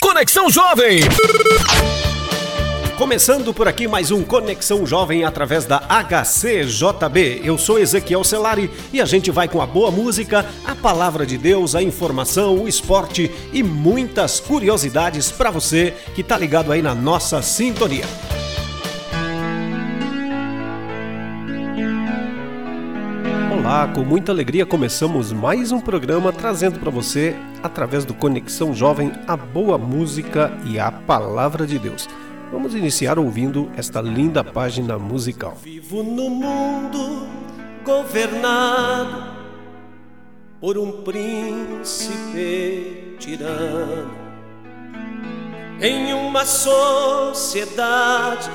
Conexão Jovem. Começando por aqui mais um Conexão Jovem através da HCJB. Eu sou Ezequiel Celari e a gente vai com a boa música, a palavra de Deus, a informação, o esporte e muitas curiosidades para você que tá ligado aí na nossa sintonia. Olá, com muita alegria começamos mais um programa trazendo para você, através do Conexão Jovem, a boa música e a palavra de Deus. Vamos iniciar ouvindo esta linda página musical. Vivo no mundo governado por um príncipe tirano, em uma sociedade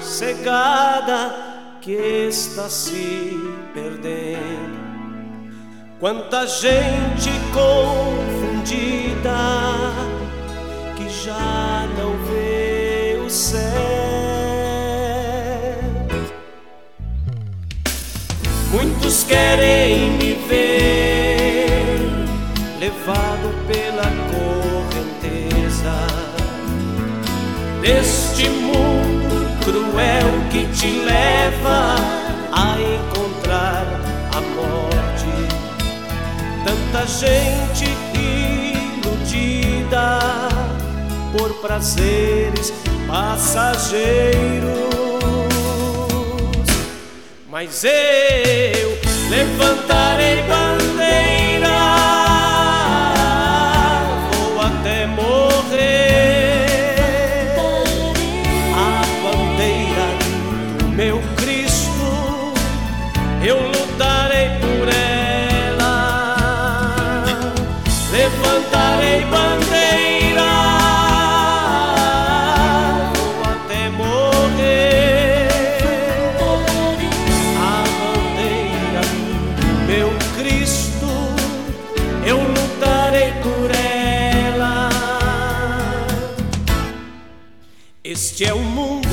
cegada que está se perdendo. Quanta gente confundida que já não vê o céu. Muitos querem me ver levado pela correnteza deste mundo cruel que te leva a encontrar a morte tanta gente prazeres passageiros. Mas eu levantarei bandeira, vou até morrer. A bandeira do meu Cristo, eu lutarei por ela. Levantarei bandeira, Este é o mundo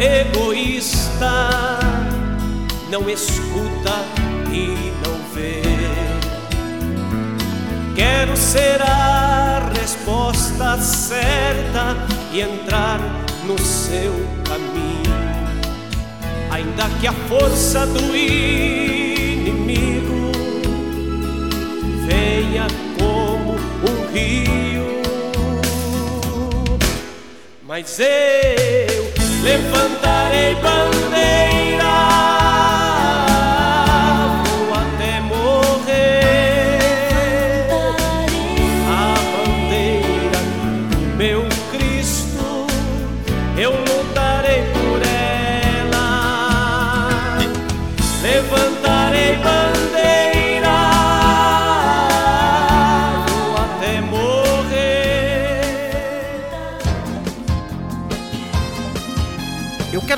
egoísta, não escuta e não vê. Quero ser a resposta certa e entrar no seu caminho, ainda que a força do inimigo venha Mas eu levantarei bandeira,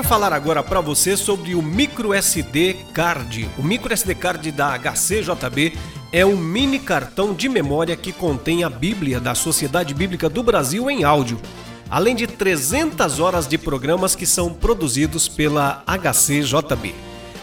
quero falar agora para você sobre o micro SD Card. O micro SD Card da HCJB é um mini cartão de memória que contém a Bíblia da Sociedade Bíblica do Brasil em áudio, além de 300 horas de programas que são produzidos pela HCJB.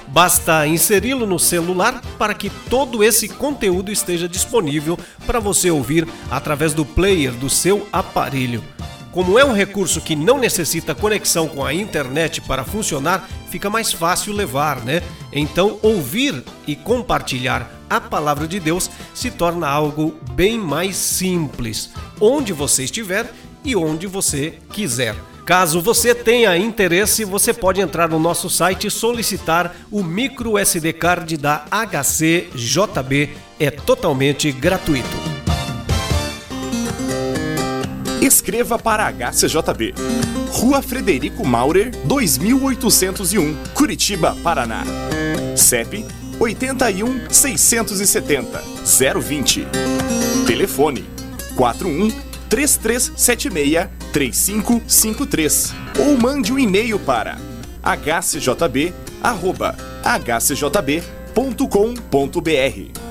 Basta inseri-lo no celular para que todo esse conteúdo esteja disponível para você ouvir através do player do seu aparelho. Como é um recurso que não necessita conexão com a internet para funcionar, fica mais fácil levar, né? Então, ouvir e compartilhar a palavra de Deus se torna algo bem mais simples, onde você estiver e onde você quiser. Caso você tenha interesse, você pode entrar no nosso site e solicitar o micro SD card da HCJB. É totalmente gratuito. Escreva para a HCJB. Rua Frederico Maurer, 2801, Curitiba, Paraná. CEP 81 670 020. Telefone 41 3376 3553 ou mande um e-mail para hcjb@hcjb.com.br.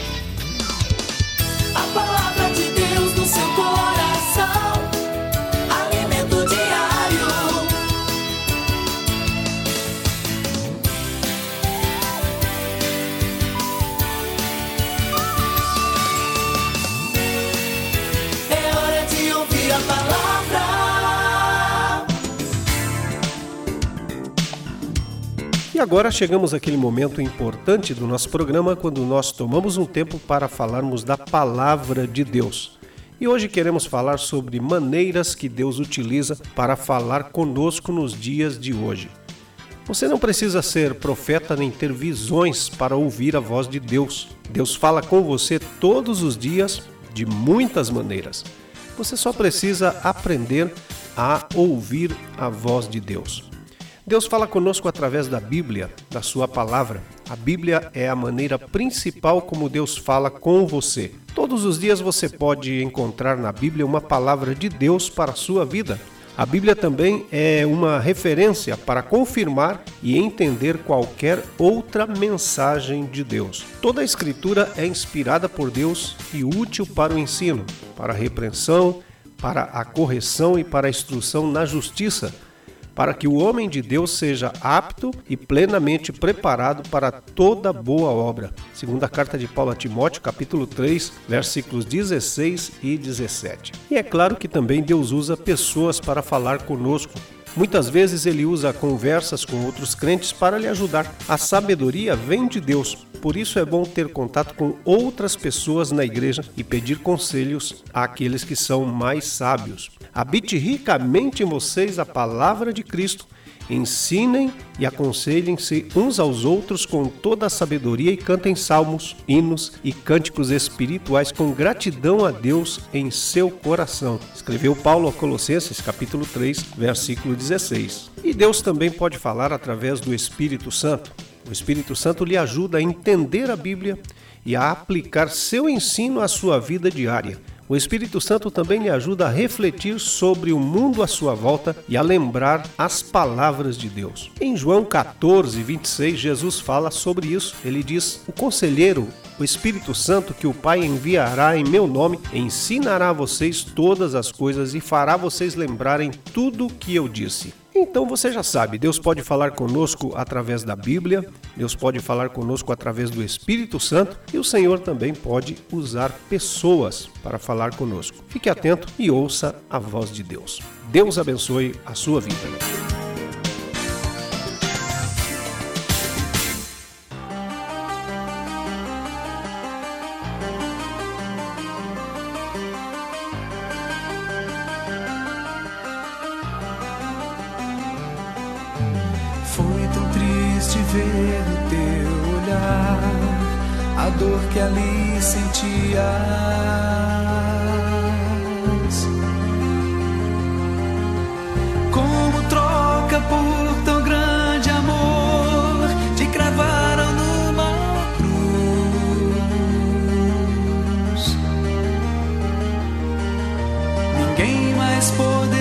agora chegamos àquele momento importante do nosso programa quando nós tomamos um tempo para falarmos da palavra de Deus. E hoje queremos falar sobre maneiras que Deus utiliza para falar conosco nos dias de hoje. Você não precisa ser profeta nem ter visões para ouvir a voz de Deus. Deus fala com você todos os dias de muitas maneiras. Você só precisa aprender a ouvir a voz de Deus. Deus fala conosco através da Bíblia, da Sua palavra. A Bíblia é a maneira principal como Deus fala com você. Todos os dias você pode encontrar na Bíblia uma palavra de Deus para a sua vida. A Bíblia também é uma referência para confirmar e entender qualquer outra mensagem de Deus. Toda a Escritura é inspirada por Deus e útil para o ensino, para a repreensão, para a correção e para a instrução na justiça para que o homem de Deus seja apto e plenamente preparado para toda boa obra. Segunda carta de Paulo a Timóteo, capítulo 3, versículos 16 e 17. E é claro que também Deus usa pessoas para falar conosco. Muitas vezes ele usa conversas com outros crentes para lhe ajudar. A sabedoria vem de Deus, por isso é bom ter contato com outras pessoas na igreja e pedir conselhos àqueles que são mais sábios. Habite ricamente em vocês a palavra de Cristo. Ensinem e aconselhem-se uns aos outros com toda a sabedoria e cantem salmos, hinos e cânticos espirituais com gratidão a Deus em seu coração. Escreveu Paulo a Colossenses, capítulo 3, versículo 16. E Deus também pode falar através do Espírito Santo. O Espírito Santo lhe ajuda a entender a Bíblia e a aplicar seu ensino à sua vida diária. O Espírito Santo também lhe ajuda a refletir sobre o mundo à sua volta e a lembrar as palavras de Deus. Em João 14, 26, Jesus fala sobre isso. Ele diz: O conselheiro, o Espírito Santo que o Pai enviará em meu nome, ensinará a vocês todas as coisas e fará vocês lembrarem tudo o que eu disse. Então você já sabe, Deus pode falar conosco através da Bíblia, Deus pode falar conosco através do Espírito Santo e o Senhor também pode usar pessoas para falar conosco. Fique atento e ouça a voz de Deus. Deus abençoe a sua vida. Teu olhar a dor que ali sentias. Como troca por tão grande amor, te cravaram numa cruz. Ninguém mais poderia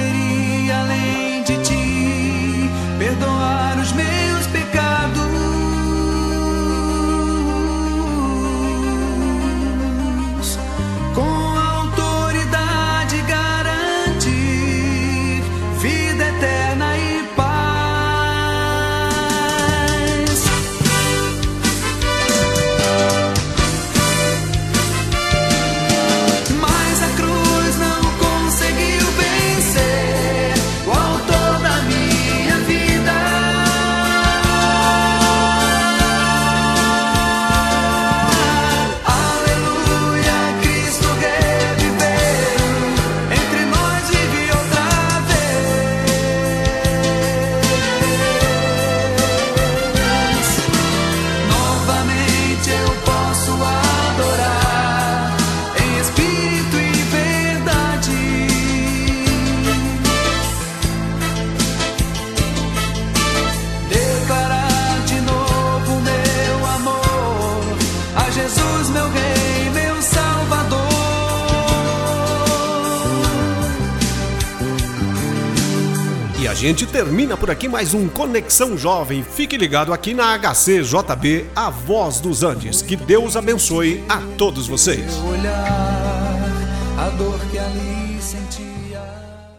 gente termina por aqui mais um Conexão Jovem. Fique ligado aqui na HCJB, a voz dos Andes. Que Deus abençoe a todos vocês.